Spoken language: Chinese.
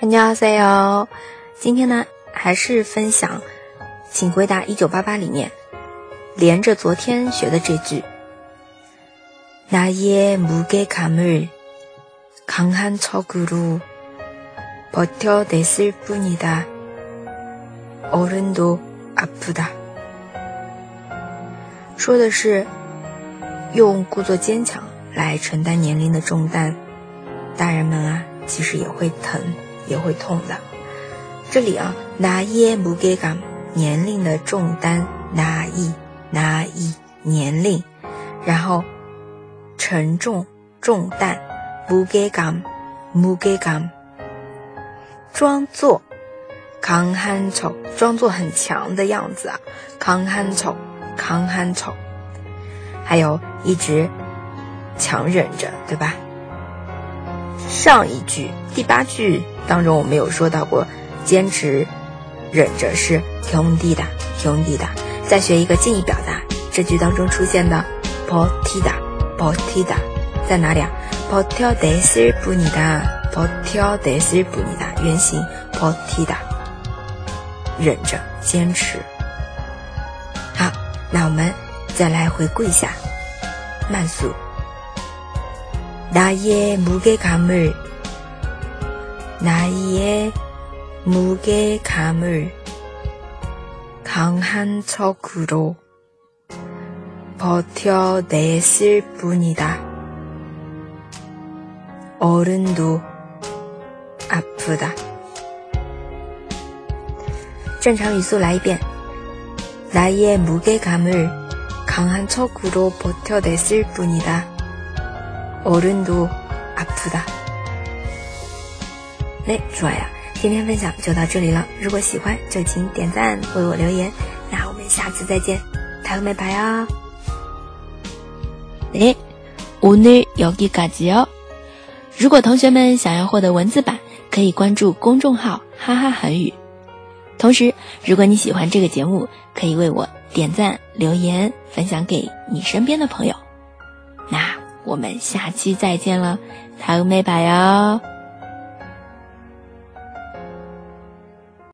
안녕하세요。今天呢，还是分享《请回答一九八八》里面连着昨天学的这句：“나의무게감을강한척으로버텨냈을뿐이다어른도아프다。”说的是用故作坚强来承担年龄的重担，大人们啊，其实也会疼。 也会痛的。这里啊，拿耶木给感年龄的重担，拿一拿一年龄，然后沉重重担，木给感木给感，装作康憨丑，装作很强的样子啊，康憨丑康憨丑，还有一直强忍着，对吧？上一句第八句。当中我们有说到过，坚持忍着是兄弟的兄弟的。再学一个近义表达，这句当中出现的 potida potida 在哪里啊？potio desir bunida potio desir bunida 原型 potida 忍着坚持。好，那我们再来回顾一下慢速。 나의무게감을 나이의 무게감을 강한 척으로 버텨냈을 뿐이다. 어른도 아프다. 正常语速来一遍. 나의 무게감을 강한 척으로 버텨냈을 뿐이다. 어른도 아프다. 哎，说呀，今天分享就到这里了。如果喜欢，就请点赞，为我留言。那我们下次再见，太后美白哦。哎，오늘여기까지 요。 如果同学们想要获得文字版，可以关注公众号“哈哈韩语”。同时，如果你喜欢这个节目，可以为我点赞、留言、分享给你身边的朋友。 我们下期再见了，太后美白哟。